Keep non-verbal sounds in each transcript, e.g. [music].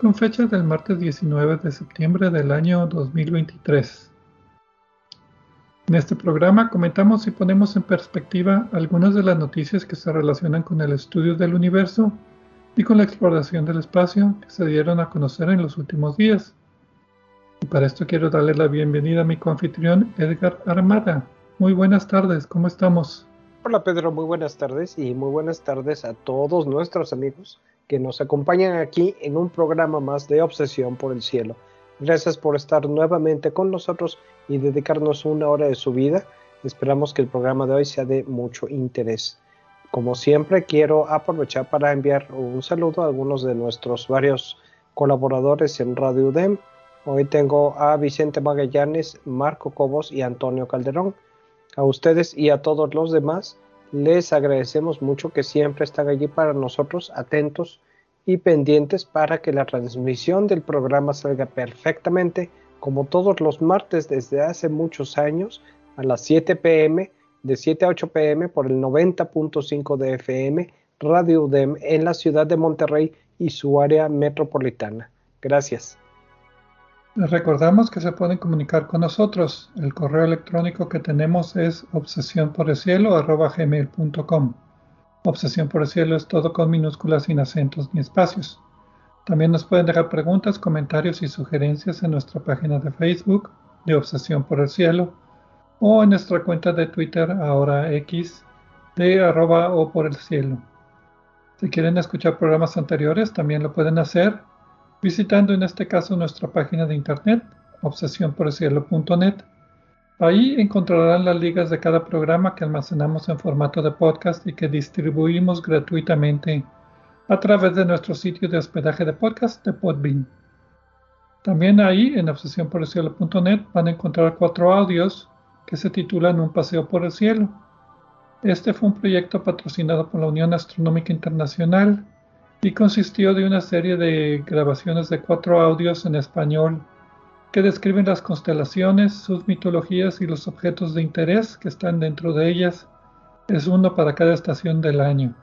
con fecha del martes 19 de septiembre del año 2023. En este programa comentamos y ponemos en perspectiva algunas de las noticias que se relacionan con el estudio del universo y con la exploración del espacio que se dieron a conocer en los últimos días. Y para esto quiero darle la bienvenida a mi coanfitrión Edgar Armada. Muy buenas tardes, ¿cómo estamos? Hola Pedro, muy buenas tardes y muy buenas tardes a todos nuestros amigos que nos acompañan aquí en un programa más de Obsesión por el Cielo. Gracias por estar nuevamente con nosotros y dedicarnos una hora de su vida. Esperamos que el programa de hoy sea de mucho interés. Como siempre, quiero aprovechar para enviar un saludo a algunos de nuestros varios colaboradores en Radio UDEM. Hoy tengo a Vicente Magallanes, Marco Cobos y Antonio Calderón. A ustedes y a todos los demás les agradecemos mucho que siempre están allí para nosotros, atentos y pendientes para que la transmisión del programa salga perfectamente, como todos los martes desde hace muchos años, a las 7 pm, de 7 a 8 pm por el 90.5 de FM, Radio UDEM en la ciudad de Monterrey y su área metropolitana. Gracias. Les recordamos que se pueden comunicar con nosotros. El correo electrónico que tenemos es obsesión por el cielo Obsesión por el cielo es todo con minúsculas sin acentos ni espacios. También nos pueden dejar preguntas, comentarios y sugerencias en nuestra página de Facebook de Obsesión por el Cielo o en nuestra cuenta de Twitter, ahora X, de arroba o por el cielo. Si quieren escuchar programas anteriores, también lo pueden hacer visitando en este caso nuestra página de internet, obsesionporelcielo.net. Ahí encontrarán las ligas de cada programa que almacenamos en formato de podcast y que distribuimos gratuitamente a través de nuestro sitio de hospedaje de podcast de Podbean. También ahí en obsesionporelcielo.net van a encontrar cuatro audios que se titulan Un paseo por el cielo. Este fue un proyecto patrocinado por la Unión Astronómica Internacional y consistió de una serie de grabaciones de cuatro audios en español que describen las constelaciones, sus mitologías y los objetos de interés que están dentro de ellas. Es uno para cada estación del año.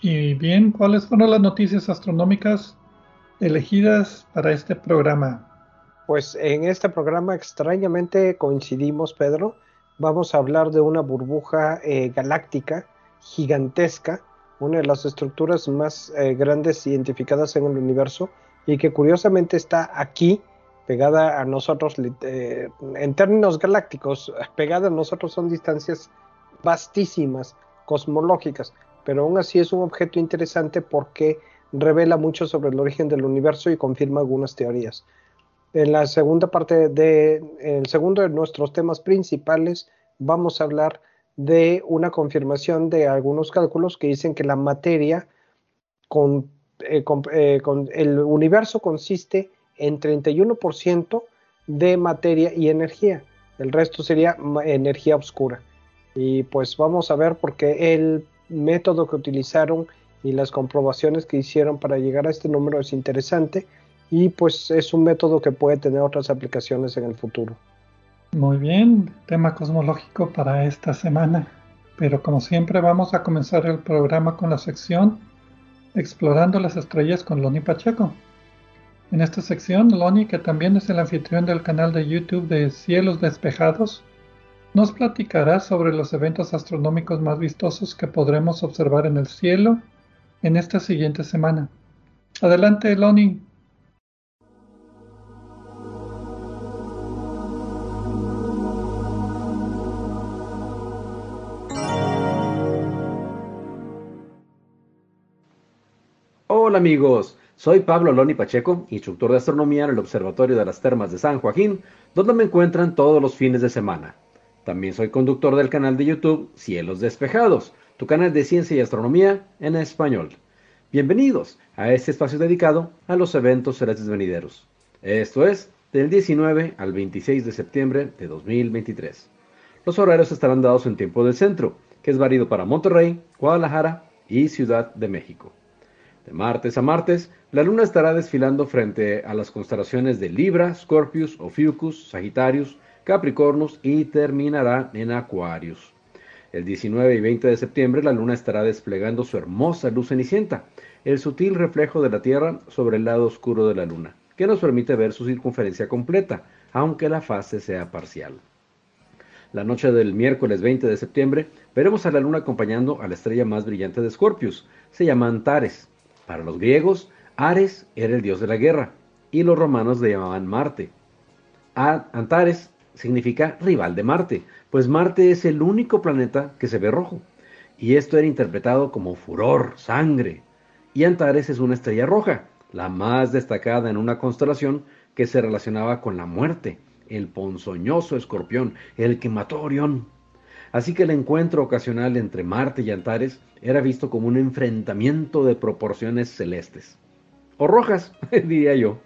Y bien, ¿cuáles fueron las noticias astronómicas elegidas para este programa? Pues en este programa extrañamente coincidimos, Pedro. Vamos a hablar de una burbuja eh, galáctica gigantesca una de las estructuras más eh, grandes identificadas en el universo y que curiosamente está aquí, pegada a nosotros, eh, en términos galácticos, [laughs] pegada a nosotros son distancias vastísimas, cosmológicas, pero aún así es un objeto interesante porque revela mucho sobre el origen del universo y confirma algunas teorías. En la segunda parte de, el segundo de nuestros temas principales, vamos a hablar de una confirmación de algunos cálculos que dicen que la materia con, eh, eh, el universo consiste en 31% de materia y energía. El resto sería energía oscura. Y pues vamos a ver por qué el método que utilizaron y las comprobaciones que hicieron para llegar a este número es interesante y pues es un método que puede tener otras aplicaciones en el futuro. Muy bien, tema cosmológico para esta semana. Pero como siempre vamos a comenzar el programa con la sección Explorando las estrellas con Loni Pacheco. En esta sección, Loni, que también es el anfitrión del canal de YouTube de Cielos Despejados, nos platicará sobre los eventos astronómicos más vistosos que podremos observar en el cielo en esta siguiente semana. Adelante, Loni. Hola amigos, soy Pablo Loni Pacheco, instructor de astronomía en el Observatorio de las Termas de San Joaquín, donde me encuentran todos los fines de semana. También soy conductor del canal de YouTube Cielos Despejados, tu canal de ciencia y astronomía en español. Bienvenidos a este espacio dedicado a los eventos celestes venideros. Esto es del 19 al 26 de septiembre de 2023. Los horarios estarán dados en tiempo del centro, que es válido para Monterrey, Guadalajara y Ciudad de México. De martes a martes, la luna estará desfilando frente a las constelaciones de Libra, Scorpius, Ophiuchus, Sagitarius, Capricornus y terminará en Aquarius. El 19 y 20 de septiembre la luna estará desplegando su hermosa luz cenicienta, el sutil reflejo de la Tierra sobre el lado oscuro de la luna, que nos permite ver su circunferencia completa, aunque la fase sea parcial. La noche del miércoles 20 de septiembre veremos a la luna acompañando a la estrella más brillante de Scorpius, se llama Antares, para los griegos, Ares era el dios de la guerra y los romanos le llamaban Marte. Antares significa rival de Marte, pues Marte es el único planeta que se ve rojo. Y esto era interpretado como furor, sangre. Y Antares es una estrella roja, la más destacada en una constelación que se relacionaba con la muerte, el ponzoñoso escorpión, el que mató a Orión. Así que el encuentro ocasional entre Marte y Antares era visto como un enfrentamiento de proporciones celestes. O rojas, [laughs] diría yo.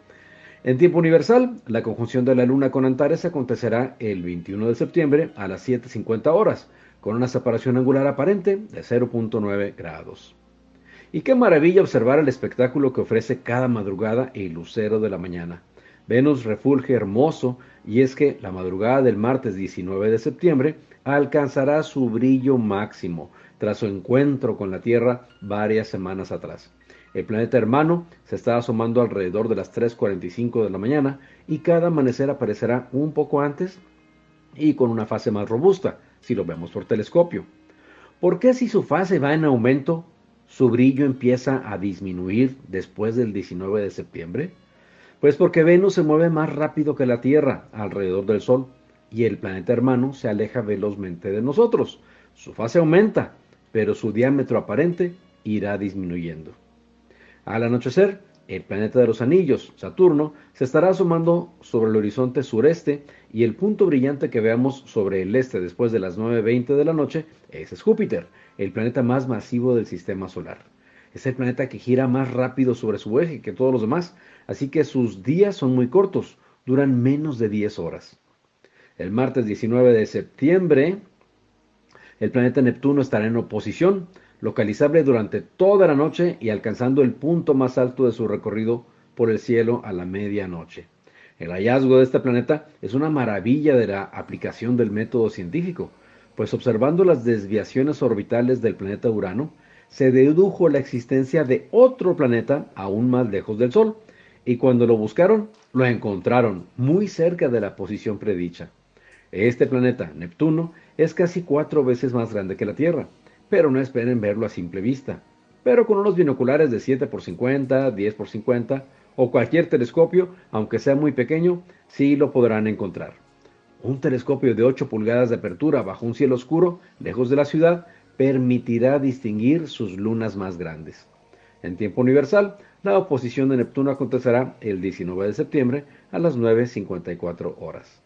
En tiempo universal, la conjunción de la Luna con Antares acontecerá el 21 de septiembre a las 7.50 horas, con una separación angular aparente de 0.9 grados. Y qué maravilla observar el espectáculo que ofrece cada madrugada el lucero de la mañana. Venus refulge hermoso y es que la madrugada del martes 19 de septiembre alcanzará su brillo máximo tras su encuentro con la Tierra varias semanas atrás. El planeta hermano se está asomando alrededor de las 3.45 de la mañana y cada amanecer aparecerá un poco antes y con una fase más robusta, si lo vemos por telescopio. ¿Por qué si su fase va en aumento, su brillo empieza a disminuir después del 19 de septiembre? Pues porque Venus se mueve más rápido que la Tierra alrededor del Sol y el planeta hermano se aleja velozmente de nosotros. Su fase aumenta, pero su diámetro aparente irá disminuyendo. Al anochecer, el planeta de los anillos, Saturno, se estará asomando sobre el horizonte sureste y el punto brillante que veamos sobre el este después de las 9.20 de la noche, es Júpiter, el planeta más masivo del sistema solar. Es el planeta que gira más rápido sobre su eje que todos los demás, así que sus días son muy cortos, duran menos de 10 horas. El martes 19 de septiembre, el planeta Neptuno estará en oposición, localizable durante toda la noche y alcanzando el punto más alto de su recorrido por el cielo a la medianoche. El hallazgo de este planeta es una maravilla de la aplicación del método científico, pues observando las desviaciones orbitales del planeta Urano, se dedujo la existencia de otro planeta aún más lejos del Sol, y cuando lo buscaron, lo encontraron muy cerca de la posición predicha. Este planeta, Neptuno, es casi cuatro veces más grande que la Tierra, pero no esperen verlo a simple vista. Pero con unos binoculares de 7 x 50, 10 x 50 o cualquier telescopio, aunque sea muy pequeño, sí lo podrán encontrar. Un telescopio de 8 pulgadas de apertura bajo un cielo oscuro, lejos de la ciudad, permitirá distinguir sus lunas más grandes. En tiempo universal, la oposición de Neptuno acontecerá el 19 de septiembre a las 9.54 horas.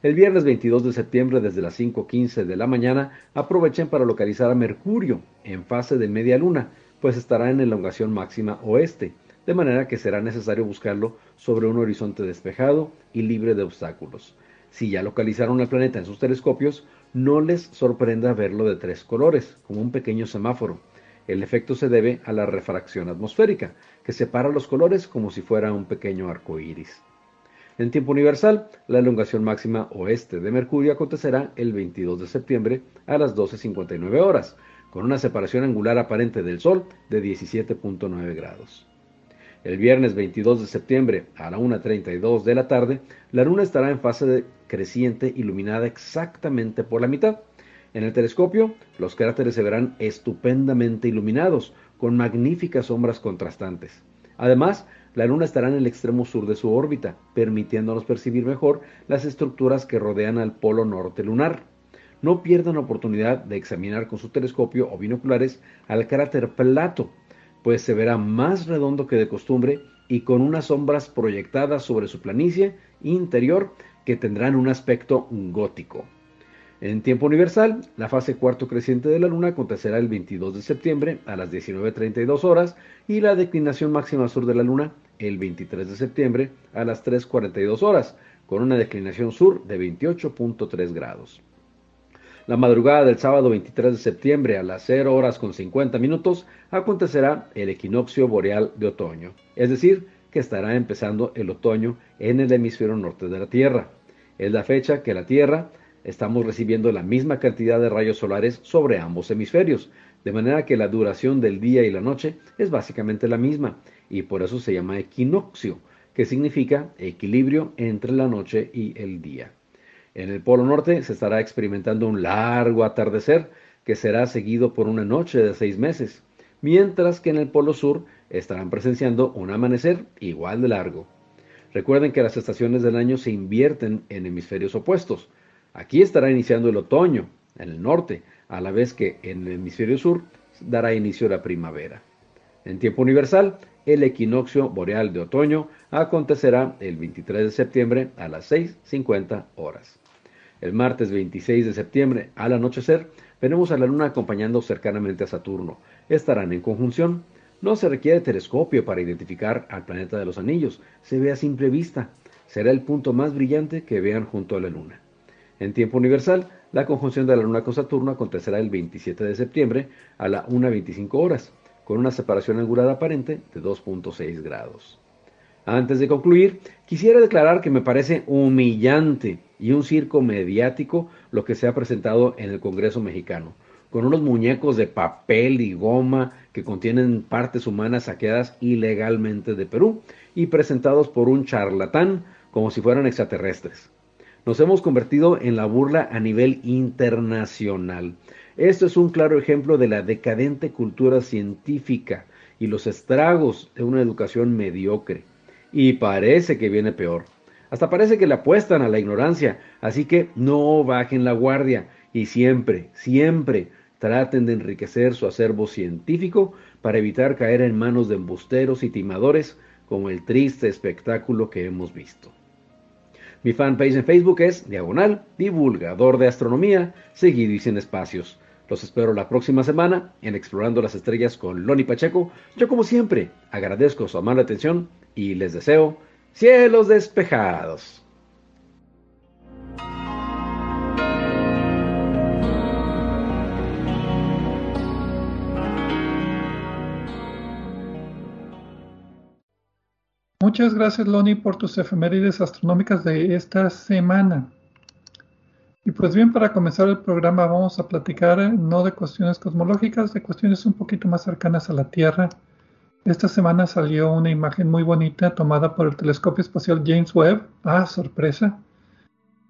El viernes 22 de septiembre desde las 5.15 de la mañana aprovechen para localizar a Mercurio en fase de media luna, pues estará en elongación máxima oeste, de manera que será necesario buscarlo sobre un horizonte despejado y libre de obstáculos. Si ya localizaron al planeta en sus telescopios, no les sorprenda verlo de tres colores, como un pequeño semáforo. El efecto se debe a la refracción atmosférica, que separa los colores como si fuera un pequeño arco iris. En tiempo universal, la elongación máxima oeste de Mercurio acontecerá el 22 de septiembre a las 12.59 horas, con una separación angular aparente del Sol de 17.9 grados. El viernes 22 de septiembre a la 1.32 de la tarde, la luna estará en fase de creciente iluminada exactamente por la mitad. En el telescopio, los cráteres se verán estupendamente iluminados, con magníficas sombras contrastantes. Además, la Luna estará en el extremo sur de su órbita, permitiéndonos percibir mejor las estructuras que rodean al polo norte lunar. No pierdan la oportunidad de examinar con su telescopio o binoculares al cráter Plato, pues se verá más redondo que de costumbre y con unas sombras proyectadas sobre su planicie interior que tendrán un aspecto gótico. En tiempo universal, la fase cuarto creciente de la Luna acontecerá el 22 de septiembre a las 19.32 horas y la declinación máxima sur de la Luna el 23 de septiembre a las 3.42 horas, con una declinación sur de 28.3 grados. La madrugada del sábado 23 de septiembre a las 0 horas con 50 minutos acontecerá el equinoccio boreal de otoño, es decir, que estará empezando el otoño en el hemisferio norte de la Tierra. Es la fecha que la Tierra estamos recibiendo la misma cantidad de rayos solares sobre ambos hemisferios, de manera que la duración del día y la noche es básicamente la misma, y por eso se llama equinoccio, que significa equilibrio entre la noche y el día. En el Polo Norte se estará experimentando un largo atardecer que será seguido por una noche de seis meses, mientras que en el Polo Sur estarán presenciando un amanecer igual de largo. Recuerden que las estaciones del año se invierten en hemisferios opuestos, Aquí estará iniciando el otoño en el norte, a la vez que en el hemisferio sur dará inicio la primavera. En tiempo universal, el equinoccio boreal de otoño acontecerá el 23 de septiembre a las 6.50 horas. El martes 26 de septiembre, al anochecer, veremos a la Luna acompañando cercanamente a Saturno. Estarán en conjunción. No se requiere telescopio para identificar al planeta de los anillos, se ve a simple vista. Será el punto más brillante que vean junto a la Luna. En tiempo universal, la conjunción de la Luna con Saturno acontecerá el 27 de septiembre a la 1.25 horas, con una separación angular aparente de 2.6 grados. Antes de concluir, quisiera declarar que me parece humillante y un circo mediático lo que se ha presentado en el Congreso mexicano, con unos muñecos de papel y goma que contienen partes humanas saqueadas ilegalmente de Perú y presentados por un charlatán como si fueran extraterrestres. Nos hemos convertido en la burla a nivel internacional. Esto es un claro ejemplo de la decadente cultura científica y los estragos de una educación mediocre. Y parece que viene peor. Hasta parece que le apuestan a la ignorancia, así que no bajen la guardia y siempre, siempre traten de enriquecer su acervo científico para evitar caer en manos de embusteros y timadores como el triste espectáculo que hemos visto. Mi fanpage en Facebook es Diagonal Divulgador de Astronomía, seguido y sin espacios. Los espero la próxima semana en Explorando las Estrellas con Loni Pacheco. Yo como siempre agradezco su amable atención y les deseo cielos despejados. Muchas gracias, Loni, por tus efemérides astronómicas de esta semana. Y pues bien, para comenzar el programa vamos a platicar eh, no de cuestiones cosmológicas, de cuestiones un poquito más cercanas a la Tierra. Esta semana salió una imagen muy bonita tomada por el telescopio espacial James Webb, ah, sorpresa,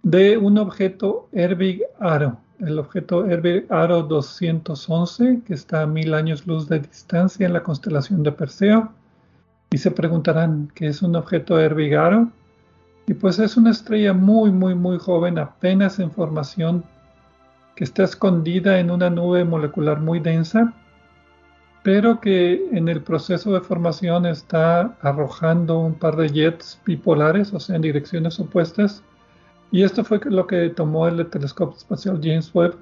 de un objeto Herbig Aro, el objeto Herbig Aro 211, que está a mil años luz de distancia en la constelación de Perseo y se preguntarán qué es un objeto Herbigaro. Y pues es una estrella muy, muy, muy joven, apenas en formación, que está escondida en una nube molecular muy densa, pero que en el proceso de formación está arrojando un par de jets bipolares, o sea, en direcciones opuestas. Y esto fue lo que tomó el telescopio espacial James Webb.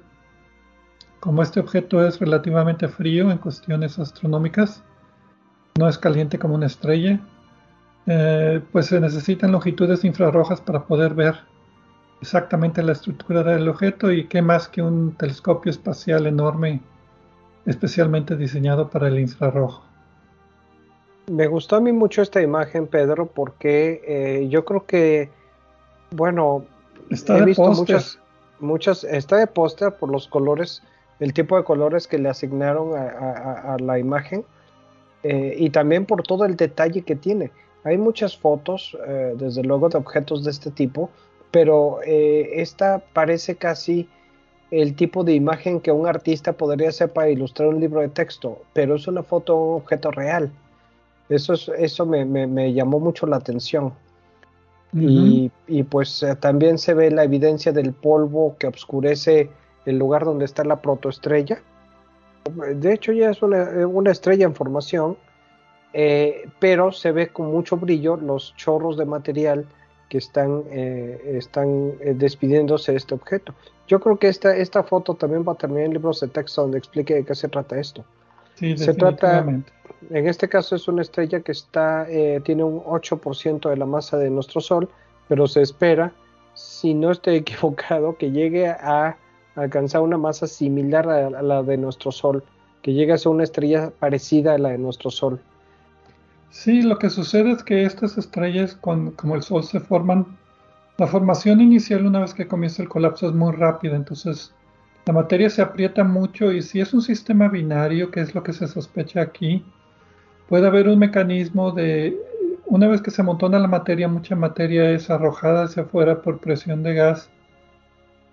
Como este objeto es relativamente frío en cuestiones astronómicas, no es caliente como una estrella, eh, pues se necesitan longitudes infrarrojas para poder ver exactamente la estructura del objeto y qué más que un telescopio espacial enorme especialmente diseñado para el infrarrojo. Me gustó a mí mucho esta imagen, Pedro, porque eh, yo creo que, bueno, está he visto muchas, muchas, está de póster por los colores, el tipo de colores que le asignaron a la imagen eh, y también por todo el detalle que tiene. Hay muchas fotos, eh, desde luego, de objetos de este tipo, pero eh, esta parece casi el tipo de imagen que un artista podría hacer para ilustrar un libro de texto, pero es una foto de un objeto real. Eso, es, eso me, llamó mucho la atención. y, pues eh, también se ve la evidencia del polvo que oscurece el lugar donde está la protoestrella. De hecho ya es una, estrella en formación, eh, pero se ve con mucho brillo los chorros de material que están, eh, están despidiéndose de este objeto. Yo creo que esta, esta foto también va a terminar en libros de texto donde explique de qué se trata esto. Sí, se trata, en este caso es una estrella que está, eh, tiene un 8% de la masa de nuestro Sol, pero se espera, si no estoy [laughs] equivocado, que llegue a alcanzar una masa similar a, la de nuestro Sol, que llegue a ser una estrella parecida a la de nuestro Sol. Sí, lo que sucede es que estas estrellas, como el Sol se forman, la formación inicial una vez que comienza el colapso es muy rápida, entonces la materia se aprieta mucho y si es un sistema binario, que es lo que se sospecha aquí, puede haber un mecanismo de, una vez que se amontona la materia, mucha materia es arrojada hacia afuera por presión de gas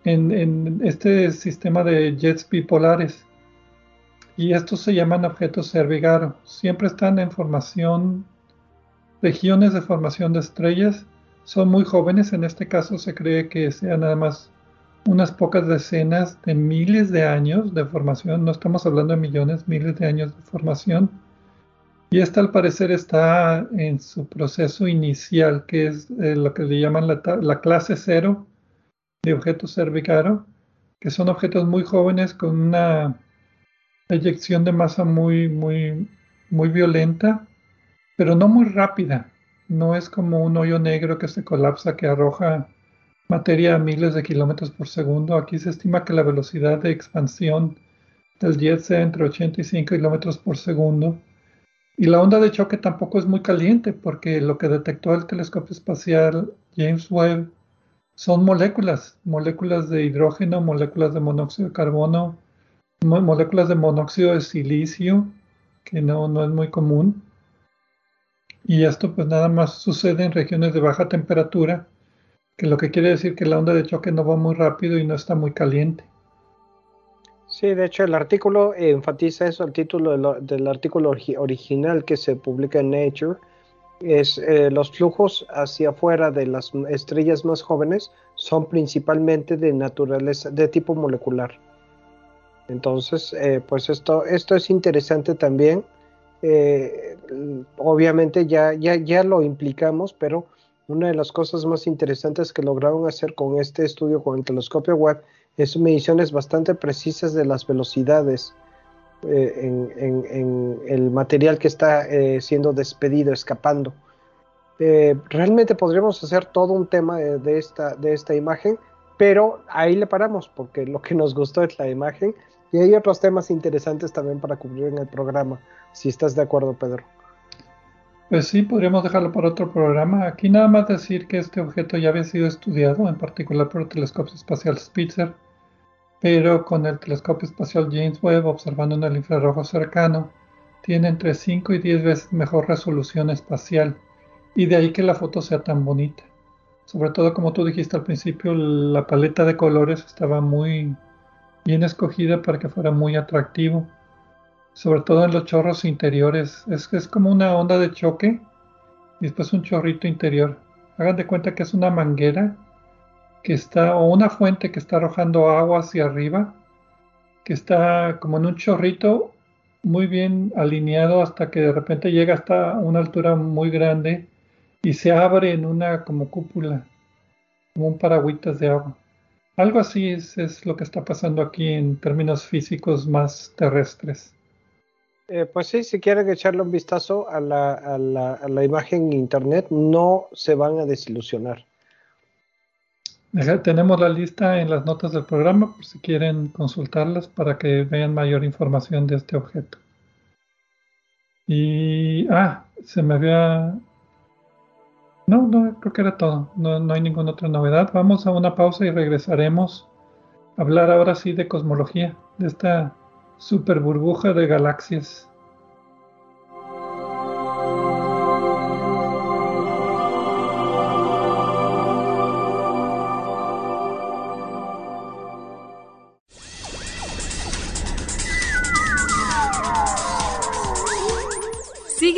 en, este sistema de jets bipolares. Y estos se llaman objetos Cervigaro. Siempre están en formación, regiones de formación de estrellas son muy jóvenes, en este caso se cree que sean nada más unas pocas decenas de miles de años de formación, no estamos hablando de millones, miles de años de formación. Y esta al parecer está en su proceso inicial, que es eh, lo que le llaman la, clase cero de objetos cervicaro, que son objetos muy jóvenes con una eyección de masa muy, muy, muy violenta, pero no muy rápida no es como un hoyo negro que se colapsa, que arroja materia a miles de kilómetros por segundo. Aquí se estima que la velocidad de expansión del jet sea entre 85 kilómetros por segundo. Y la onda de choque tampoco es muy caliente porque lo que detectó el telescopio espacial James Webb son moléculas, moléculas de hidrógeno, moléculas de monóxido de carbono, moléculas de monóxido de silicio, que no, no es muy común. Y esto pues nada más sucede en regiones de baja temperatura, que lo que quiere decir que la onda de choque no va muy rápido y no está muy caliente. Sí, de hecho el artículo enfatiza eso, el título del artículo original que se publica en Nature es eh, los flujos hacia afuera de las estrellas más jóvenes son principalmente de naturaleza, de tipo molecular. Entonces, eh, pues esto, esto es interesante también eh, obviamente ya, ya, ya lo implicamos, pero una de las cosas más interesantes que lograron hacer con este estudio con el telescopio web es mediciones bastante precisas de las velocidades eh, en, el material que está eh, siendo despedido, escapando. realmente podríamos hacer todo un tema de, esta, de esta imagen, pero ahí le paramos porque lo que nos gustó es la imagen y hay otros temas interesantes también para cubrir en el programa, si estás de acuerdo, Pedro. Pues sí, podríamos dejarlo para otro programa. Aquí nada más decir que este objeto ya había sido estudiado, en particular por el telescopio espacial Spitzer, pero con el telescopio espacial James Webb observando en el infrarrojo cercano, tiene entre 5 y 10 veces mejor resolución espacial, y de ahí que la foto sea tan bonita. Sobre todo, como tú dijiste al principio, la paleta de colores estaba muy, bien escogida para que fuera muy atractivo, sobre todo en los chorros interiores. Es, es como una onda de choque y después un chorrito interior. Hagan de cuenta que es una manguera que está, o una fuente que está arrojando agua hacia arriba, que está como en un chorrito muy bien alineado hasta que de repente llega hasta una altura muy grande y se abre en una como cúpula, como un paragüitas de agua. Algo así es, lo que está pasando aquí en términos físicos más terrestres. Eh, pues sí, si quieren echarle un vistazo a la, imagen en internet, no se van a desilusionar. Tenemos la lista en las notas del programa por si quieren consultarlas para que vean mayor información de este objeto. Y, ah, se me había no, no, creo que era todo. No, no hay ninguna otra novedad. Vamos a una pausa y regresaremos a hablar ahora sí de cosmología, de esta super burbuja de galaxias.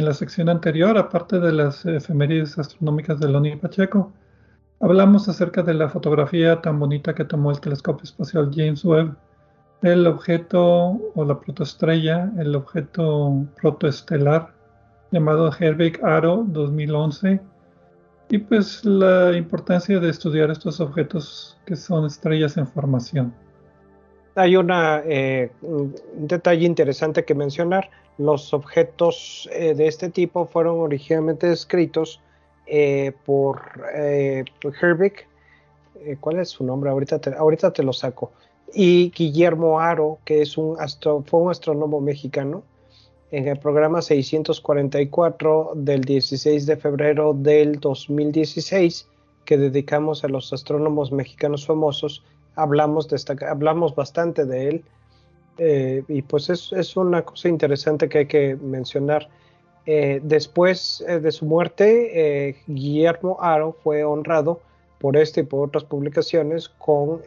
En la sección anterior, aparte de las efemérides astronómicas de Loni Pacheco, hablamos acerca de la fotografía tan bonita que tomó el telescopio espacial James Webb del objeto o la protoestrella, el objeto protoestelar llamado Herbig Aro 2011 y pues la importancia de estudiar estos objetos que son estrellas en formación. Hay eh, un detalle interesante que mencionar los objetos eh, de este tipo fueron originalmente descritos eh, por eh, Herbig, ¿cuál es su nombre? Ahorita te, ahorita te lo saco. Y Guillermo Aro, que es un fue un astrónomo mexicano, en el programa 644 del 16 de febrero del 2016, que dedicamos a los astrónomos mexicanos famosos, hablamos, hablamos bastante de él eh, y pues es, una cosa interesante que hay que mencionar. Eh, después eh, de su muerte, Guillermo Aro fue honrado por esta y por otras publicaciones con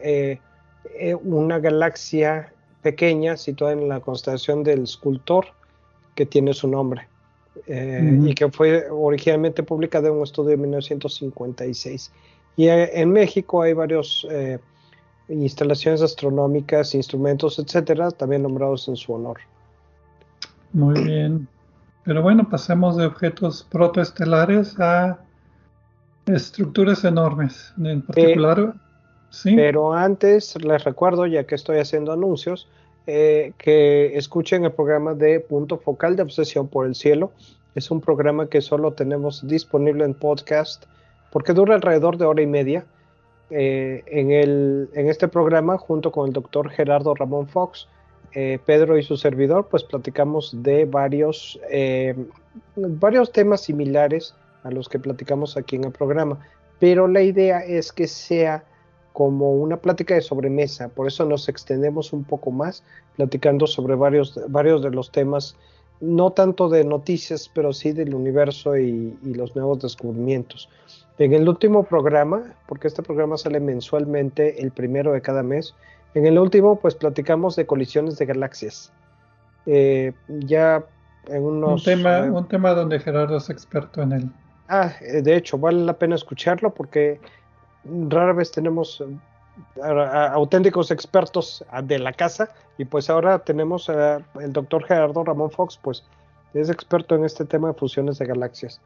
una galaxia pequeña situada en la constelación del escultor que tiene su nombre y que fue originalmente publicada en un estudio de 1956. Y en México hay varios instalaciones astronómicas, instrumentos, etcétera, también nombrados en su honor. Muy bien. Pero bueno, pasemos de objetos protoestelares a estructuras enormes. En particular, ¿sí? Pero antes les recuerdo, ya que estoy haciendo anuncios, eh, que escuchen el programa de Punto Focal de Obsesión por el Cielo. Es un programa que solo tenemos disponible en podcast porque dura alrededor de hora y media eh, en, este programa, junto con el doctor Gerardo Ramón Fox, eh, Pedro y su servidor, pues platicamos de varios, eh, varios temas similares a los que platicamos aquí en el programa. Pero la idea es que sea como una plática de sobremesa, por eso nos extendemos un poco más platicando sobre varios de los temas, no tanto de noticias, pero sí del universo y, y los nuevos descubrimientos. En el último programa, porque este programa sale mensualmente el primero de cada mes, en el último pues platicamos de colisiones de galaxias. Eh, ya en unos... Un tema, eh, un tema donde Gerardo es experto en él. Ah, eh, de hecho, vale la pena escucharlo porque rara vez tenemos auténticos expertos de la casa y pues ahora tenemos el doctor Gerardo Ramón Fox, pues es experto en este tema de fusiones de galaxias.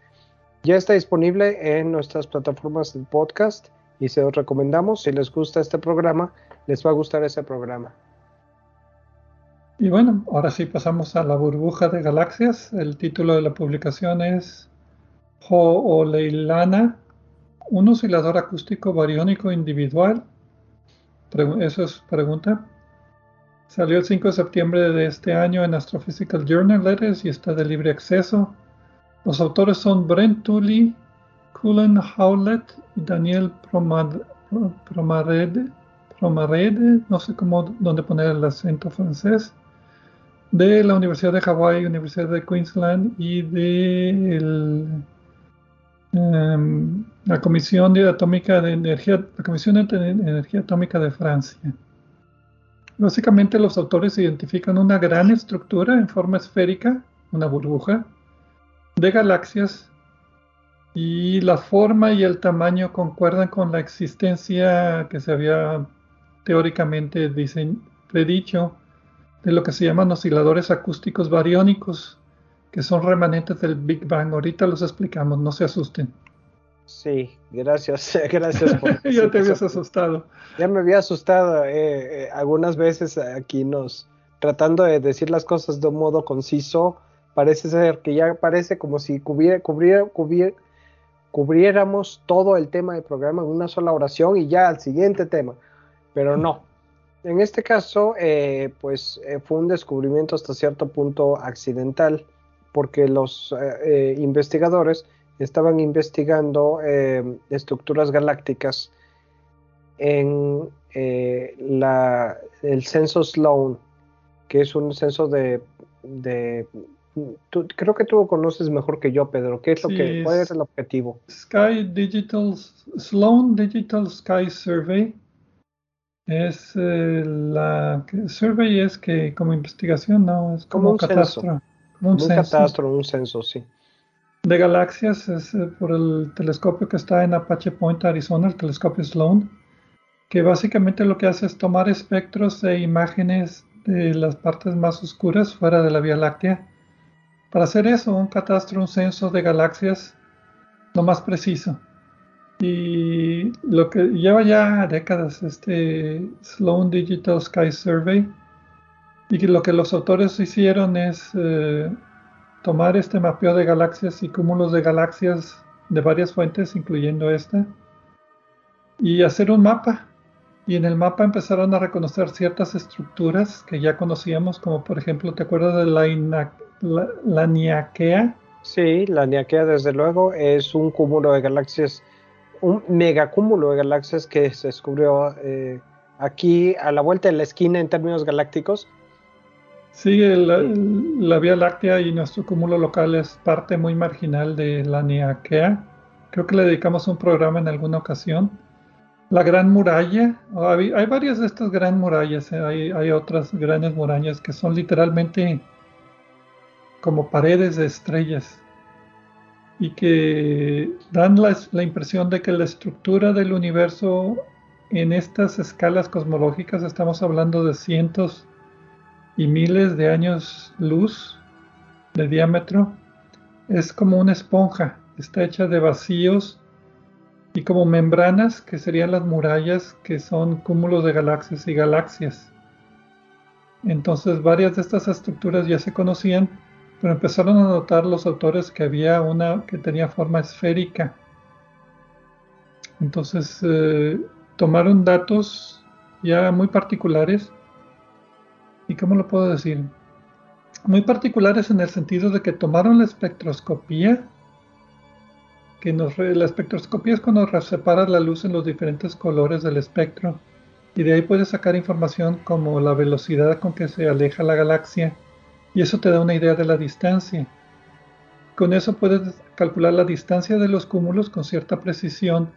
Ya está disponible en nuestras plataformas de podcast y se los recomendamos. Si les gusta este programa, les va a gustar ese programa. Y bueno, ahora sí pasamos a la burbuja de galaxias. El título de la publicación es Ho'oleilana, un oscilador acústico bariónico individual. Eso es pregunta. Salió el 5 de septiembre de este año en Astrophysical Journal Letters y está de libre acceso. Los autores son Brent Tully, Cullen Howlett y Daniel Promarede, Promarede, no sé cómo, dónde poner el acento francés, de la Universidad de Hawái, Universidad de Queensland y de em, la Comisión de Energía, la Comisión de Energía Atómica de Francia. Básicamente los autores identifican una gran estructura en forma esférica, una burbuja, de galaxias y la forma y el tamaño concuerdan con la existencia que se había teóricamente predicho de lo que se llaman osciladores acústicos bariónicos, que son remanentes del Big Bang. Ahorita los explicamos, no se asusten. Sí, gracias, [laughs] gracias por... [laughs] ya te habías asustado. Ya me había asustado eh, eh, algunas veces aquí nos, tratando de decir las cosas de un modo conciso, parece ser que ya parece como si cubriera, cubriéramos todo el tema del programa en una sola oración y ya al siguiente tema, pero no. En este caso, eh, pues fue un descubrimiento hasta cierto punto accidental, porque los investigadores estaban investigando eh, estructuras galácticas en eh, la, el censo Sloan, que es un censo de... creo que tú lo conoces mejor que yo, Pedro. ¿Qué es lo que, ¿Cuál es el objetivo? Sky Digital, Sloan Digital Sky Survey. Es eh, la survey es que como investigación, no, es como, un catastro. Censo. Un, un catastro, un censo, sí de galaxias es eh, por el telescopio que está en Apache Point, Arizona, el telescopio Sloan, que básicamente lo que hace es tomar espectros e imágenes de las partes más oscuras fuera de la Vía Láctea. Para hacer eso, un catastro, un censo de galaxias lo más preciso. Y lo que lleva ya décadas este Sloan Digital Sky Survey, y lo que los autores hicieron es eh, tomar este mapeo de galaxias y cúmulos de galaxias de varias fuentes, incluyendo esta, y hacer un mapa. Y en el mapa empezaron a reconocer ciertas estructuras que ya conocíamos, como por ejemplo, ¿te acuerdas de la, la, Niaquea? Sí, la Niaquea desde luego es un cúmulo de galaxias, un megacúmulo de galaxias que se descubrió eh, aquí a la vuelta de la esquina en términos galácticos Sí, la Vía Láctea y nuestro cúmulo local es parte muy marginal de la Niaquea. Creo que le dedicamos un programa en alguna ocasión. La Gran Muralla, hay, varias de estas gran murallas, eh, hay, otras grandes murallas que son literalmente como paredes de estrellas y que dan la impresión de que la estructura del universo en estas escalas cosmológicas, estamos hablando de cientos y miles de años luz de diámetro, es como una esponja, está hecha de vacíos y como membranas que serían las murallas que son cúmulos de galaxias y galaxias. Entonces varias de estas estructuras ya se conocían, pero empezaron a notar los autores que había una que tenía forma esférica. Entonces eh, tomaron datos ya muy particulares ¿y cómo lo puedo decir? Muy particulares en el sentido de que tomaron la espectroscopía, que nos, la espectroscopía es cuando separas la luz en los diferentes colores del espectro, y de ahí puedes sacar información como la velocidad con que se aleja la galaxia, y eso te da una idea de la distancia. Con eso puedes calcular la distancia de los cúmulos con cierta precisión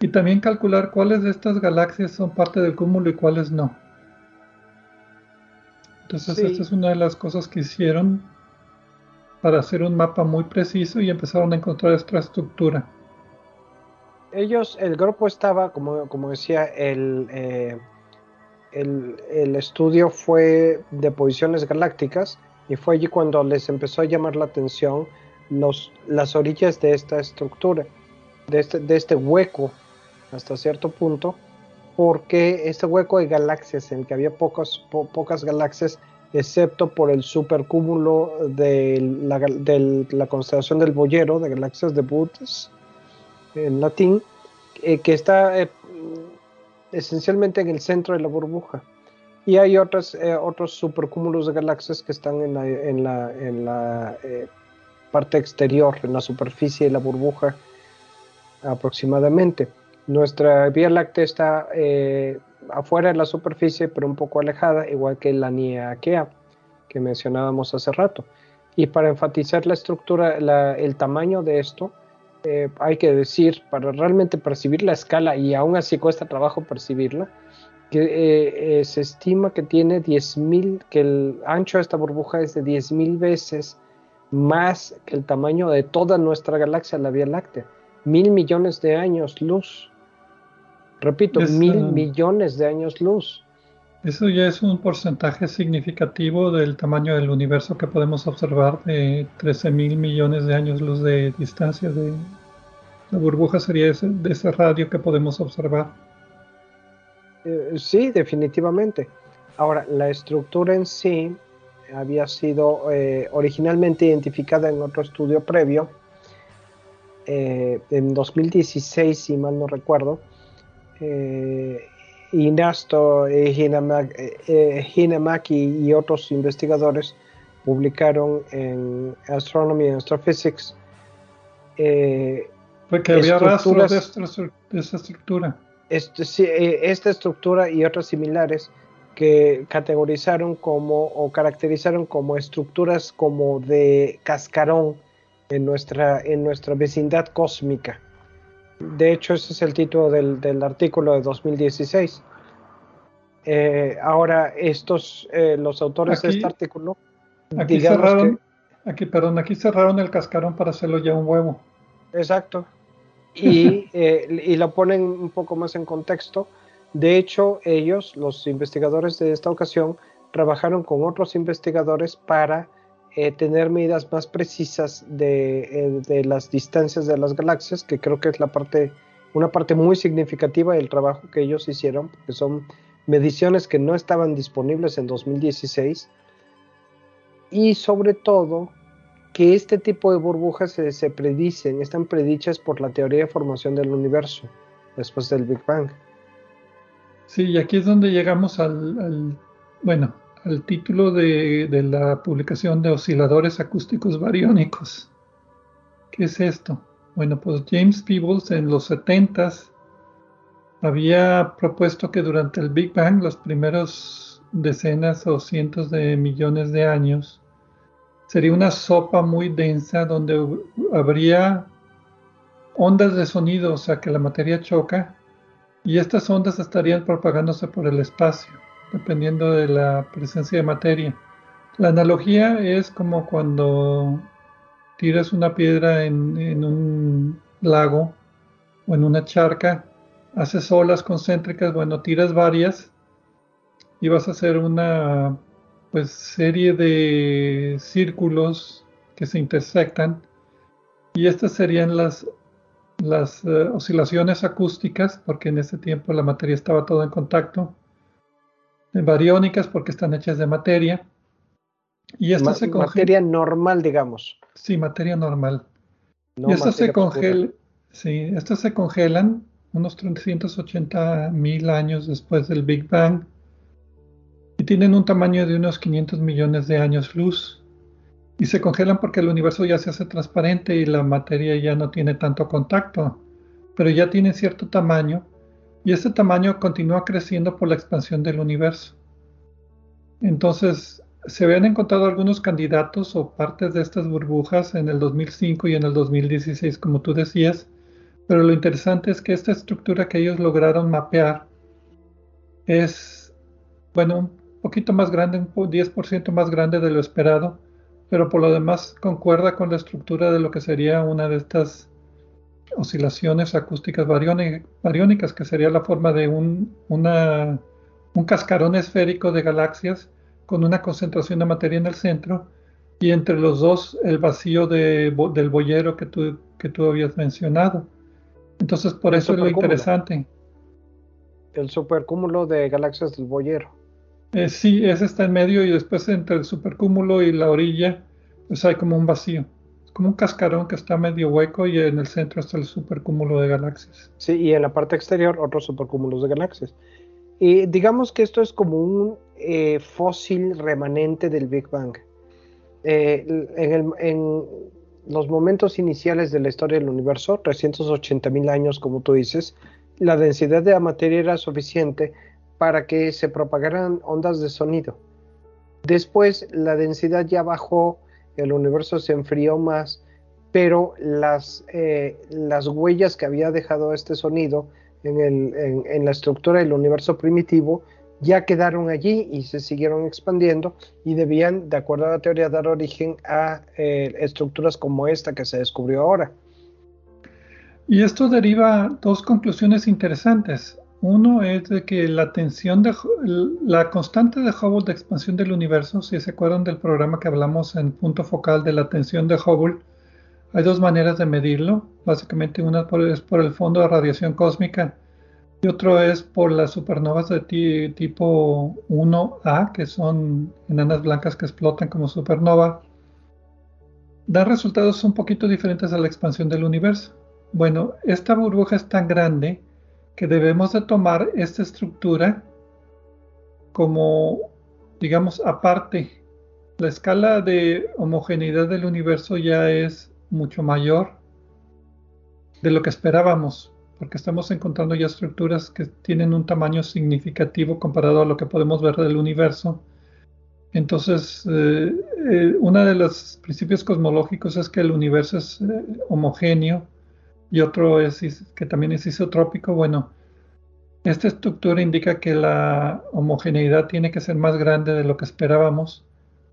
y también calcular cuáles de estas galaxias son parte del cúmulo y cuáles no. Entonces, esta es una de las cosas que hicieron para hacer un mapa muy preciso y empezaron a encontrar esta estructura. Ellos, el grupo estaba, como, como decía, el, eh, el, el, estudio fue de posiciones galácticas y fue allí cuando les empezó a llamar la atención los, las orillas de esta estructura, de este, de este hueco hasta cierto punto porque este hueco de galaxias en el que había pocas pocas galaxias, excepto por el supercúmulo de la, la constelación del Boyero, de galaxias de Bootes, en latín, eh, que está eh, esencialmente en el centro de la burbuja. Y hay otras, eh, otros supercúmulos de galaxias que están en la, en la, en la parte exterior, en la superficie de la burbuja aproximadamente. Nuestra Vía Láctea está eh, afuera de la superficie, pero un poco alejada, igual que la Niaquea que mencionábamos hace rato. Y para enfatizar la estructura, el tamaño de esto, eh, hay que decir, para realmente percibir la escala, y aún así cuesta trabajo percibirla, que eh, se estima que tiene 10.000, que el ancho de esta burbuja es de 10.000 veces más que el tamaño de toda nuestra galaxia, la Vía Láctea. Mil millones de años luz. Repito, mil millones de años luz. Eso ya es un porcentaje significativo del tamaño del universo que podemos observar de 13 mil millones de años luz de distancia. De, la burbuja sería ese, de ese radio que podemos observar. Eh, sí, definitivamente. Ahora, la estructura en sí había sido eh, originalmente identificada en otro estudio previo, eh, en 2016, si mal no recuerdo, Inasto, eh, eh, Hinamaki y otros investigadores publicaron en Astronomy and Astrophysics. Eh, Porque había rastros de, esta, estructura. Este, eh, esta estructura y otras similares que categorizaron como o caracterizaron como estructuras como de cascarón en nuestra, en nuestra vecindad cósmica. De hecho, ese es el título del, artículo de 2016. Eh, ahora, estos, eh, los autores de este artículo, aquí cerraron, aquí, perdón, aquí cerraron el cascarón para hacerlo ya un huevo. Exacto. Y, [laughs] eh, y lo ponen un poco más en contexto. De hecho, ellos, los investigadores de esta ocasión, trabajaron con otros investigadores para eh, tener medidas más precisas eh, de, las distancias de las galaxias, que creo que es la parte, una parte muy significativa del trabajo que ellos hicieron, porque son mediciones que no estaban disponibles en 2016, y sobre todo que este tipo de burbujas se, predicen, están predichas por la teoría de formación del universo después del Big Bang. Sí, y aquí es donde llegamos al bueno, al título de, la publicación de osciladores acústicos bariónicos. ¿Qué es esto? Bueno, pues James Peebles en los 70 había propuesto que durante el Big Bang, los primeros decenas o cientos de millones de años, sería una sopa muy densa donde habría ondas de sonido, o sea que la materia choca, y estas ondas estarían propagándose por el espacio dependiendo de la presencia de materia. La analogía es como cuando tiras una piedra en, un lago o en una charca, haces olas concéntricas, bueno, tiras varias y vas a hacer una pues serie de círculos que se intersectan y estas serían las las eh, oscilaciones acústicas porque en ese tiempo la materia estaba toda en contacto bariónicas porque están hechas de materia. Y esta se Materia normal, digamos. Sí, materia normal. y estas se, congel sí, estas se congelan unos 380 mil años después del Big Bang y tienen un tamaño de unos 500 millones de años luz. Y se congelan porque el universo ya se hace transparente y la materia ya no tiene tanto contacto, pero ya tiene cierto tamaño y este tamaño continúa creciendo por la expansión del universo. Entonces, se habían encontrado algunos candidatos o partes de estas burbujas en el 2005 y en el 2016, como tú decías, pero lo interesante es que esta estructura que ellos lograron mapear es, bueno, un poquito más grande, un 10% más grande de lo esperado, pero por lo demás concuerda con la estructura de lo que sería una de estas oscilaciones acústicas bariónicas, que sería la forma de un, un cascarón esférico de galaxias con una concentración de materia en el centro y entre los dos el vacío de, del boyero que tú, que tú habías mencionado. Entonces, por eso es lo interesante. El supercúmulo de galaxias del boyero. Eh, sí, ese está en medio y después entre el supercúmulo y la orilla, pues hay como un vacío como un cascarón que está medio hueco y en el centro está el supercúmulo de galaxias. Sí, y en la parte exterior otros supercúmulos de galaxias. Y digamos que esto es como un eh, fósil remanente del Big Bang. Eh, en, los momentos iniciales de la historia del universo, 380 mil años, como tú dices, la densidad de la materia era suficiente para que se propagaran ondas de sonido. Después la densidad ya bajó, el universo se enfrió más, pero las, eh, las huellas que había dejado este sonido en, la estructura del universo primitivo ya quedaron allí y se siguieron expandiendo y debían, de acuerdo a la teoría, dar origen a eh, estructuras como esta que se descubrió ahora. Y esto deriva dos conclusiones interesantes. Uno es que la tensión de la constante de Hubble de expansión del universo, si se acuerdan del programa que hablamos en punto focal de la tensión de Hubble, hay dos maneras de medirlo. Básicamente una es por el fondo de radiación cósmica y otro es por las supernovas de tipo 1A, que son enanas blancas que explotan como supernova. Dan resultados un poquito diferentes a la expansión del universo. Bueno, esta burbuja es tan grande que debemos de tomar esta estructura como, digamos, aparte. La escala de homogeneidad del universo ya es mucho mayor de lo que esperábamos, porque estamos encontrando ya estructuras que tienen un tamaño significativo comparado a lo que podemos ver del universo. Entonces, eh, eh, uno de los principios cosmológicos es que el universo es eh, homogéneo y otro es que también es isotrópico. Bueno, esta estructura indica que la homogeneidad tiene que ser más grande de lo que esperábamos,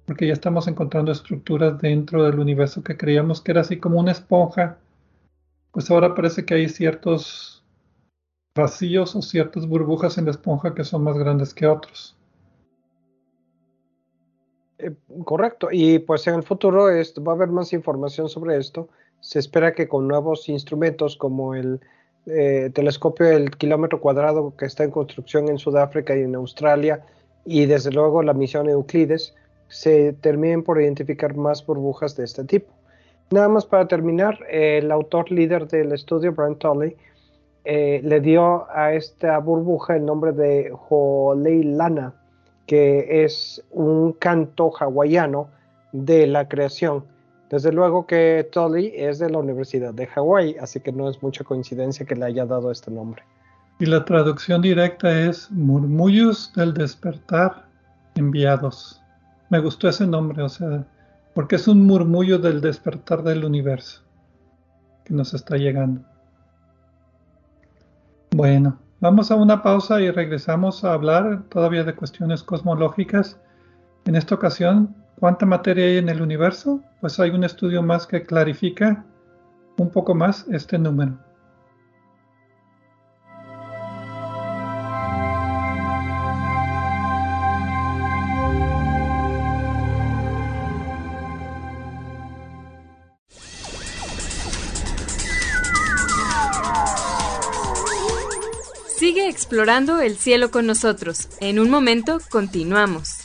porque ya estamos encontrando estructuras dentro del universo que creíamos que era así como una esponja, pues ahora parece que hay ciertos vacíos o ciertas burbujas en la esponja que son más grandes que otros. Eh, correcto, y pues en el futuro va a haber más información sobre esto se espera que con nuevos instrumentos como el eh, telescopio del kilómetro cuadrado que está en construcción en Sudáfrica y en Australia y desde luego la misión Euclides se terminen por identificar más burbujas de este tipo. Nada más para terminar, el autor líder del estudio, Brian Tolley, eh, le dio a esta burbuja el nombre de Lana, que es un canto hawaiano de la creación desde luego que Tully es de la Universidad de Hawái, así que no es mucha coincidencia que le haya dado este nombre. Y la traducción directa es murmullos del despertar enviados. Me gustó ese nombre, o sea, porque es un murmullo del despertar del universo que nos está llegando. Bueno, vamos a una pausa y regresamos a hablar todavía de cuestiones cosmológicas. En esta ocasión ¿Cuánta materia hay en el universo? Pues hay un estudio más que clarifica un poco más este número. Sigue explorando el cielo con nosotros. En un momento continuamos.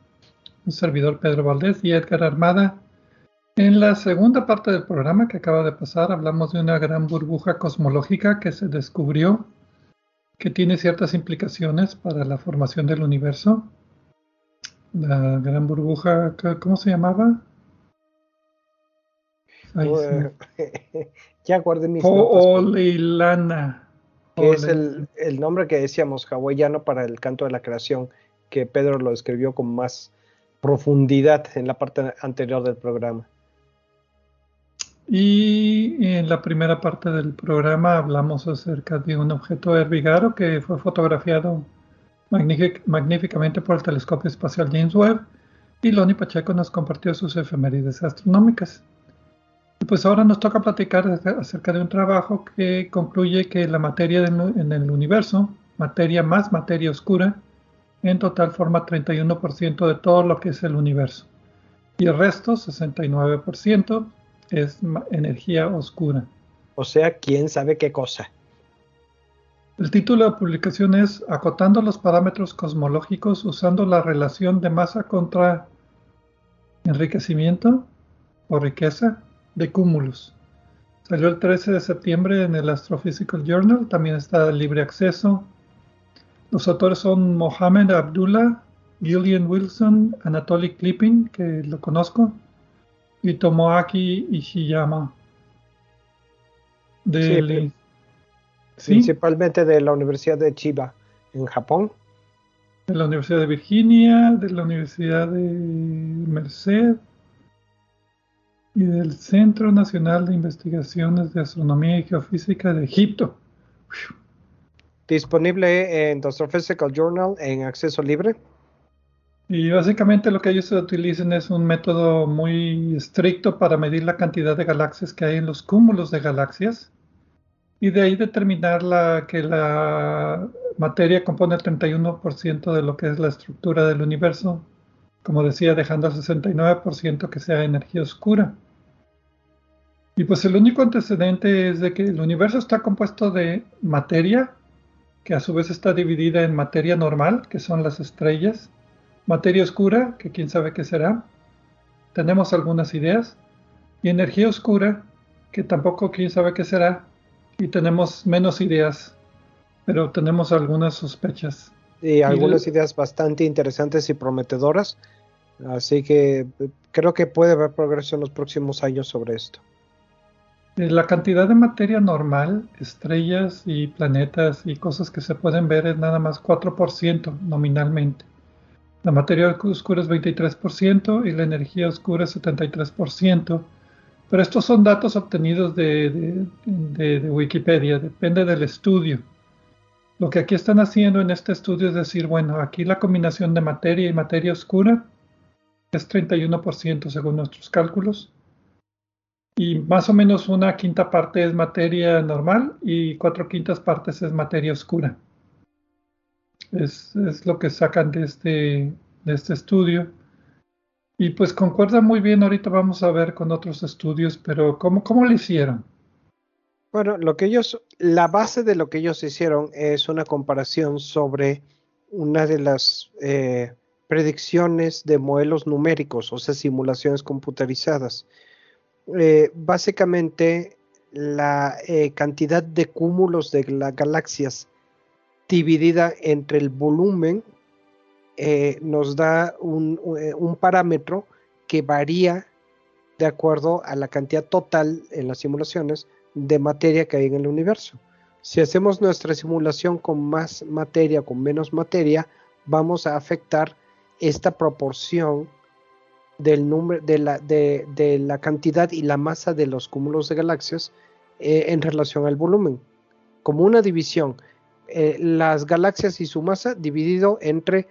un servidor Pedro Valdés y Edgar Armada. En la segunda parte del programa que acaba de pasar hablamos de una gran burbuja cosmológica que se descubrió que tiene ciertas implicaciones para la formación del universo. La gran burbuja, ¿cómo se llamaba? [laughs] ya guardé mis Olilana. Que es el, el, nombre que decíamos hawaiano para el canto de la creación, que Pedro lo escribió con más profundidad en la parte anterior del programa. Y en la primera parte del programa hablamos acerca de un objeto Herbigaro que fue fotografiado magníficamente por el telescopio espacial James Webb y Loni Pacheco nos compartió sus efemérides astronómicas. Y pues ahora nos toca platicar acerca de un trabajo que concluye que la materia en el universo, materia más materia oscura, en total forma 31% de todo lo que es el universo. Y el resto, 69%, es energía oscura. O sea, quién sabe qué cosa. El título de la publicación es Acotando los parámetros cosmológicos usando la relación de masa contra enriquecimiento o riqueza de cúmulos. Salió el 13 de septiembre en el Astrophysical Journal, también está de libre acceso. Los autores son Mohamed Abdullah, Gillian Wilson, Anatoly Klippin, que lo conozco, y Tomoaki Ishiyama. De, Principalmente de la Universidad de Chiba, en Japón. De la Universidad de Virginia, de la Universidad de Merced y del Centro Nacional de Investigaciones de Astronomía y Geofísica de Egipto. Disponible en The Astrophysical Journal en acceso libre. Y básicamente lo que ellos utilizan es un método muy estricto para medir la cantidad de galaxias que hay en los cúmulos de galaxias y de ahí determinar que la materia compone el 31% de lo que es la estructura del universo, como decía, dejando el 69% que sea energía oscura. Y pues el único antecedente es de que el universo está compuesto de materia, que a su vez está dividida en materia normal, que son las estrellas, materia oscura, que quién sabe qué será, tenemos algunas ideas, y energía oscura, que tampoco quién sabe qué será, y tenemos menos ideas, pero tenemos algunas sospechas. Y algunas ideas bastante interesantes y prometedoras, así que creo que puede haber progreso en los próximos años sobre esto. Eh, la cantidad de materia normal, estrellas y planetas y cosas que se pueden ver es nada más 4% nominalmente. La materia oscura es 23% y la energía oscura es 73%. Pero estos son datos obtenidos de, Wikipedia, depende del estudio. Lo que aquí están haciendo en este estudio es decir, bueno, aquí la combinación de materia y materia oscura es 31% según nuestros cálculos. Y más o menos una quinta parte es materia normal y cuatro quintas partes es materia oscura. Es, lo que sacan de este, de este estudio. Y pues concuerda muy bien, ahorita vamos a ver con otros estudios, pero ¿cómo, cómo lo hicieron? Bueno, lo que ellos, la base de lo que ellos hicieron es una comparación sobre una de las eh, predicciones de modelos numéricos, o sea, simulaciones computarizadas. Eh, básicamente, la eh, cantidad de cúmulos de las galaxias dividida entre el volumen eh, nos da eh, un, parámetro que varía de acuerdo a la cantidad total en las simulaciones de materia que hay en el universo. Si hacemos nuestra simulación con más materia, con menos materia, vamos a afectar esta proporción del número de la, de, la cantidad y la masa de los cúmulos de galaxias eh, en relación al volumen. Como una división, eh, las galaxias y su masa dividido entre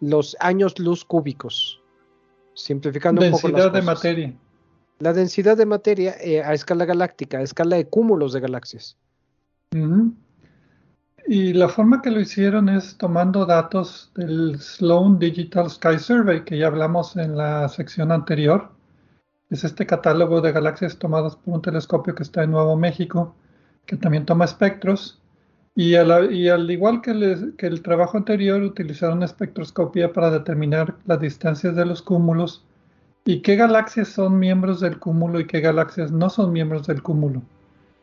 los años luz cúbicos. Simplificando un poco las cosas. de materia. La densidad de materia eh, a escala galáctica, a escala de cúmulos de galaxias. Y la forma que lo hicieron es tomando datos del Sloan Digital Sky Survey, que ya hablamos en la sección anterior. Es este catálogo de galaxias tomadas por un telescopio que está en Nuevo México, que también toma espectros. Y, al igual que, el trabajo anterior, utilizaron espectroscopía para determinar las distancias de los cúmulos ¿Y qué galaxias son miembros del cúmulo y qué galaxias no son miembros del cúmulo?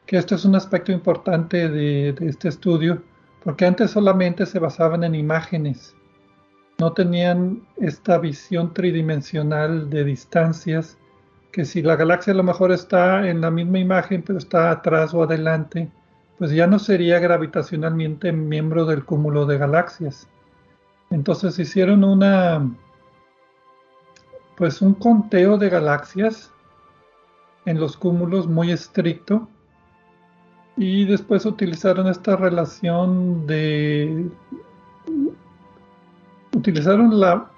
Que esto es un aspecto importante de, este estudio, porque antes solamente se basaban en imágenes, no tenían esta visión tridimensional de distancias, que si la galaxia a lo mejor está en la misma imagen, pero está atrás o adelante, pues ya no sería gravitacionalmente miembro del cúmulo de galaxias. Entonces hicieron una pues un conteo de galaxias en los cúmulos muy estricto y después utilizaron esta relación de utilizaron la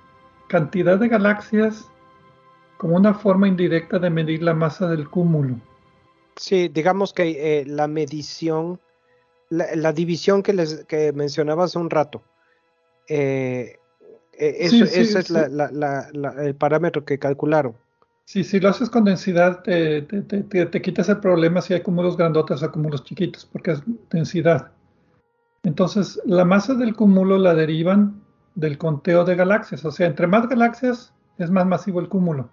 cantidad de galaxias como una forma indirecta de medir la masa del cúmulo. Sí, digamos que eh, la medición, la, división que les que mencionaba hace un rato, eh, e, eso, ese es el parámetro que calcularon. Sí, si lo haces con densidad, te, te, quitas el problema si hay cúmulos grandotes o cúmulos chiquitos, porque es densidad. Entonces, la masa del cúmulo la derivan del conteo de galaxias. O sea, entre más galaxias, es más masivo el cúmulo.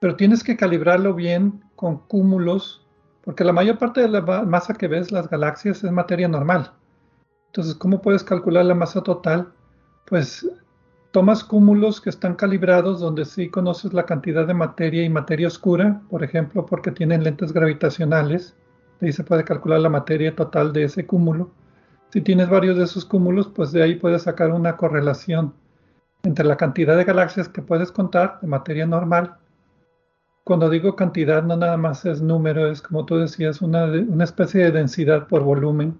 Pero tienes que calibrarlo bien con cúmulos, porque la mayor parte de la masa que ves, las galaxias, es materia normal. Entonces, ¿cómo puedes calcular la masa total? Pues tomas cúmulos que están calibrados donde sí conoces la cantidad de materia y materia oscura, por ejemplo, porque tienen lentes gravitacionales. Ahí se puede calcular la materia total de ese cúmulo. Si tienes varios de esos cúmulos, pues de ahí puedes sacar una correlación entre la cantidad de galaxias que puedes contar de materia normal. Cuando digo cantidad, no nada más es número, es como tú decías, una, una especie de densidad por volumen,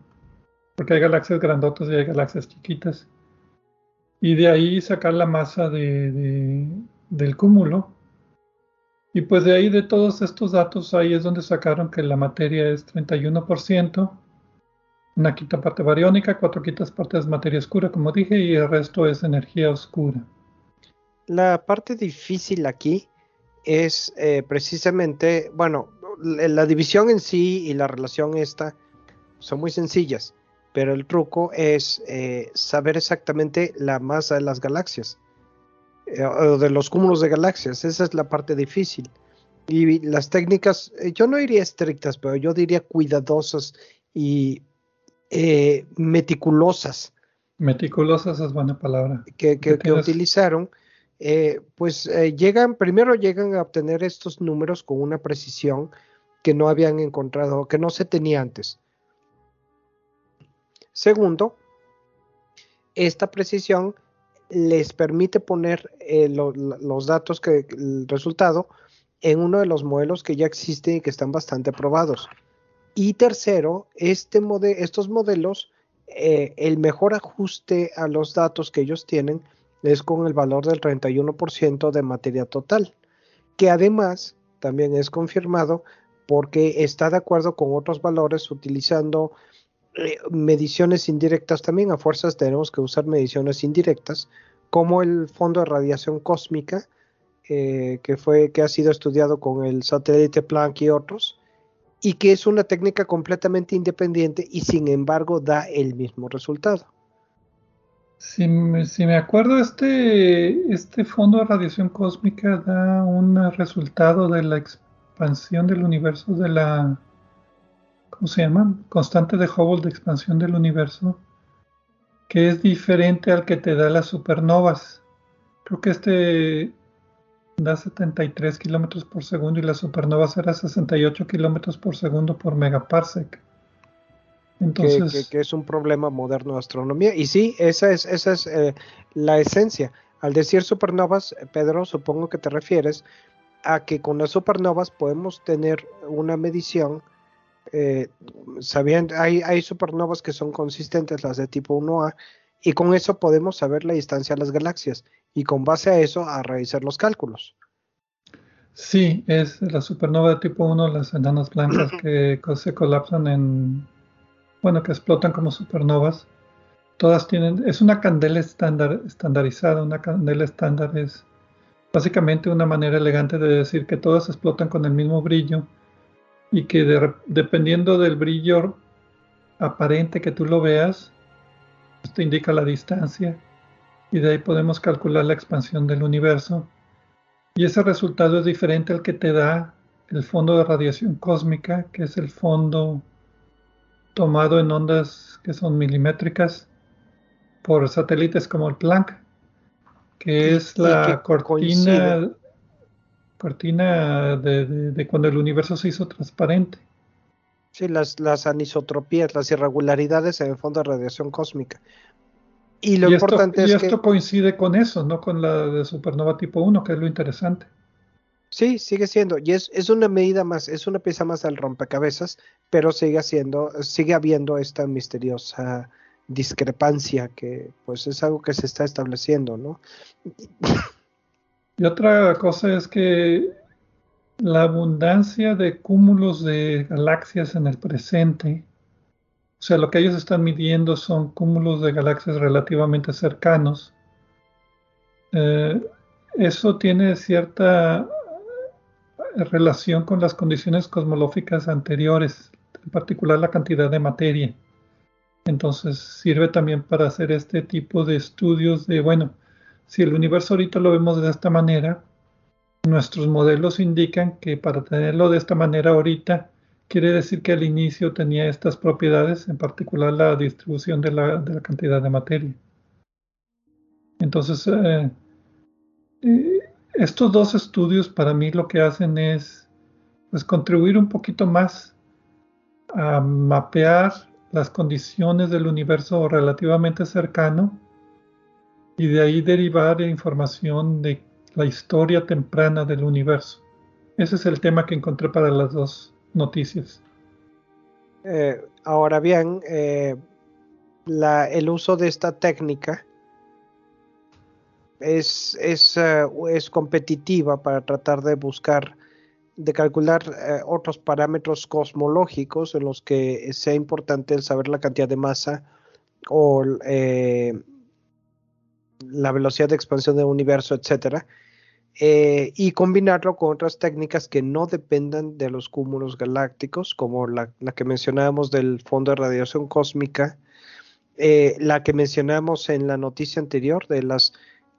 porque hay galaxias grandotas y hay galaxias chiquitas y de ahí sacar la masa de, del cúmulo. Y pues de ahí de todos estos datos, ahí es donde sacaron que la materia es 31%, una quinta parte bariónica, cuatro quintas partes materia oscura, como dije, y el resto es energía oscura. La parte difícil aquí es eh, precisamente, bueno, la división en sí y la relación esta son muy sencillas pero el truco es eh, saber exactamente la masa de las galaxias, eh, o de los cúmulos de galaxias, esa es la parte difícil. Y las técnicas, eh, yo no diría estrictas, pero yo diría cuidadosas y meticulosas. Meticulosas es buena palabra. Que, que, utilizaron, pues llegan, primero llegan a obtener estos números con una precisión que no habían encontrado, que no se tenía antes. Segundo, esta precisión les permite poner eh, los datos que el resultado en uno de los modelos que ya existen y que están bastante probados. Y tercero, este estos modelos, eh, el mejor ajuste a los datos que ellos tienen es con el valor del 31% de materia total, que además también es confirmado porque está de acuerdo con otros valores utilizando eh, mediciones indirectas también, a fuerzas tenemos que usar mediciones indirectas, como el fondo de radiación cósmica, eh, que, fue, que ha sido estudiado con el satélite Planck y otros, y que es una técnica completamente independiente y sin embargo da el mismo resultado. Si me, si me acuerdo, este, este fondo de radiación cósmica da un resultado de la expansión del universo de la ¿cómo se llama? Constante de Hubble de expansión del universo, que es diferente al que te da las supernovas. Creo que este da 73 kilómetros por segundo y las supernovas era 68 kilómetros por segundo por megaparsec. Entonces, que, es un problema moderno de astronomía. Y sí, esa es, esa es eh, la esencia. Al decir supernovas, Pedro, supongo que te refieres a que con las supernovas podemos tener una medición eh, sabían, hay, hay supernovas que son consistentes, las de tipo 1A, y con eso podemos saber la distancia a las galaxias y con base a eso a realizar los cálculos. Sí, es la supernova de tipo 1, las enanas blancas [clears throat] que se colapsan en, bueno, que explotan como supernovas. Todas tienen, es una candela estándar, estandarizada, una candela estándar es básicamente una manera elegante de decir que todas explotan con el mismo brillo y que dependiendo del brillo aparente que tú lo veas, te indica la distancia y de ahí podemos calcular la expansión del universo. Y ese resultado es diferente al que te da el fondo de radiación cósmica, que es el fondo tomado en ondas que son milimétricas por satélites como el Planck, que es la cortina, cortina de, cuando el universo se hizo transparente. Sí, las, las anisotropías, las irregularidades en el fondo de radiación cósmica. Y lo importante es y esto coincide con eso, no con la de supernova tipo 1, que es lo interesante. Sí, sigue siendo, y es, es una medida más, es una pieza más al rompecabezas, pero sigue siendo, sigue habiendo esta misteriosa discrepancia que pues es algo que se está estableciendo, ¿no? Y otra cosa es que la abundancia de cúmulos de galaxias en el presente, o sea, lo que ellos están midiendo son cúmulos de galaxias relativamente cercanos. Eh, eso tiene cierta relación con las condiciones cosmológicas anteriores, en particular la cantidad de materia. Entonces sirve también para hacer este tipo de estudios de, bueno, si el universo ahorita lo vemos de esta manera, nuestros modelos indican que para tenerlo de esta manera ahorita, quiere decir que al inicio tenía estas propiedades, en particular la distribución de la, cantidad de materia. Entonces, eh, eh, estos dos estudios para mí lo que hacen es pues, contribuir un poquito más a mapear las condiciones del universo relativamente cercano y de ahí derivar información de la historia temprana del universo. Ese es el tema que encontré para las dos noticias. Eh, ahora bien, eh, el uso de esta técnica es, es, eh, es competitiva para tratar de buscar, de calcular otros parámetros cosmológicos en los que sea importante el saber la cantidad de masa o la velocidad de expansión del universo, etcétera, y combinarlo con otras técnicas que no dependan de los cúmulos galácticos, como la, que mencionábamos del fondo de radiación cósmica, la que mencionamos en la noticia anterior de las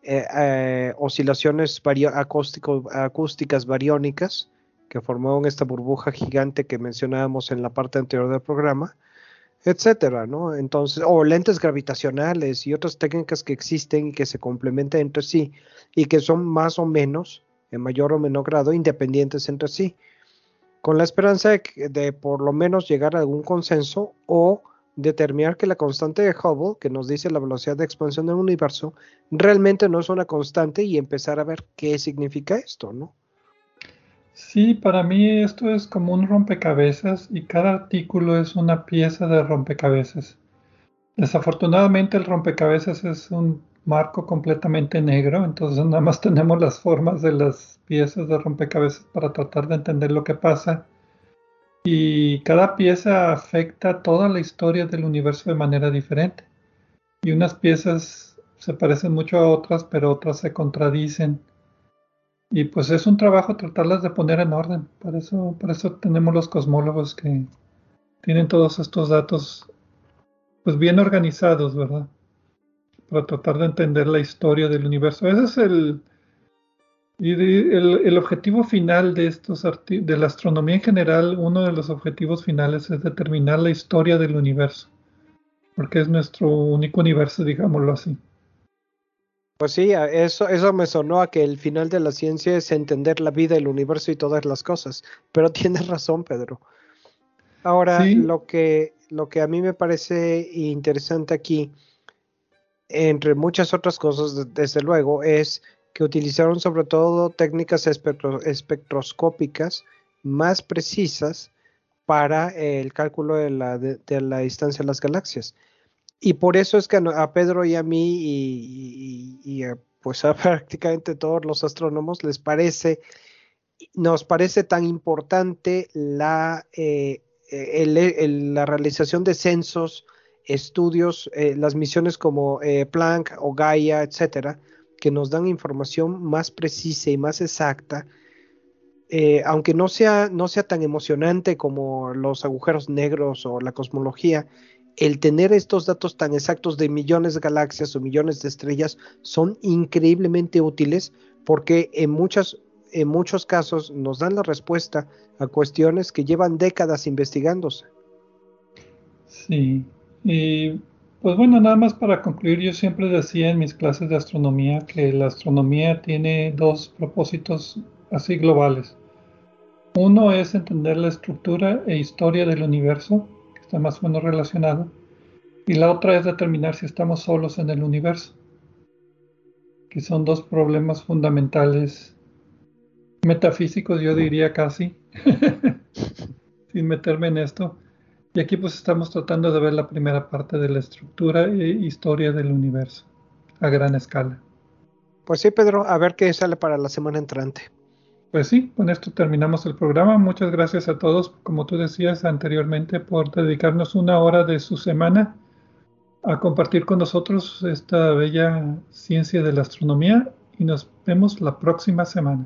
eh, eh, oscilaciones acústicas bariónicas que formaron esta burbuja gigante que mencionábamos en la parte anterior del programa, etcétera, ¿no? Entonces, o lentes gravitacionales y otras técnicas que existen y que se complementan entre sí y que son más o menos, en mayor o menor grado, independientes entre sí, con la esperanza de, de por lo menos llegar a algún consenso o determinar que la constante de Hubble, que nos dice la velocidad de expansión del universo, realmente no es una constante y empezar a ver qué significa esto, ¿no? Sí, para mí esto es como un rompecabezas y cada artículo es una pieza de rompecabezas. Desafortunadamente el rompecabezas es un marco completamente negro, entonces nada más tenemos las formas de las piezas de rompecabezas para tratar de entender lo que pasa y cada pieza afecta toda la historia del universo de manera diferente. Y unas piezas se parecen mucho a otras, pero otras se contradicen. Y pues es un trabajo tratarlas de poner en orden. Por eso, por eso tenemos los cosmólogos que tienen todos estos datos pues bien organizados, ¿verdad? Para tratar de entender la historia del universo. Ese es el, y el, objetivo final de estos de la astronomía en general, uno de los objetivos finales es determinar la historia del universo, porque es nuestro único universo, digámoslo así. Pues sí, eso, eso me sonó a que el final de la ciencia es entender la vida, el universo y todas las cosas. Pero [laughs] tienes razón, Pedro. Ahora, lo, que, lo que a mí me parece interesante aquí, entre muchas otras cosas, desde luego, es que utilizaron sobre todo técnicas espectroscópicas más precisas para el cálculo de la, de, la, distancia de las galaxias. Y por eso es que a Pedro y a mí y, pues a [laughs] prácticamente todos los astrónomos les parece, nos parece tan importante la, eh, la realización de censos, estudios, eh, las misiones como eh, Planck o Gaia, etcétera, que nos dan información más precisa y más exacta, eh, aunque no sea, no sea tan emocionante como los agujeros negros o la cosmología, el tener estos datos tan exactos de millones de galaxias o millones de estrellas son increíblemente útiles porque en muchas en muchos casos nos dan la respuesta a cuestiones que llevan décadas investigándose. Sí, y pues bueno, nada más para concluir, yo siempre decía en mis clases de astronomía que la astronomía tiene dos propósitos así globales. Uno es entender la estructura e historia del universo, está más o menos relacionado, y la otra es determinar si estamos solos en el universo, que son dos problemas fundamentales metafísicos, yo diría casi, [laughs] sin meterme en esto. Y aquí pues estamos tratando de ver la primera parte de la estructura e historia del universo a gran escala. Pues sí, Pedro, a ver qué sale para la semana entrante. Pues sí, con esto terminamos el programa. Muchas gracias a todos, como tú decías anteriormente, por dedicarnos una hora de su semana a compartir con nosotros esta bella ciencia de la astronomía y nos vemos la próxima semana.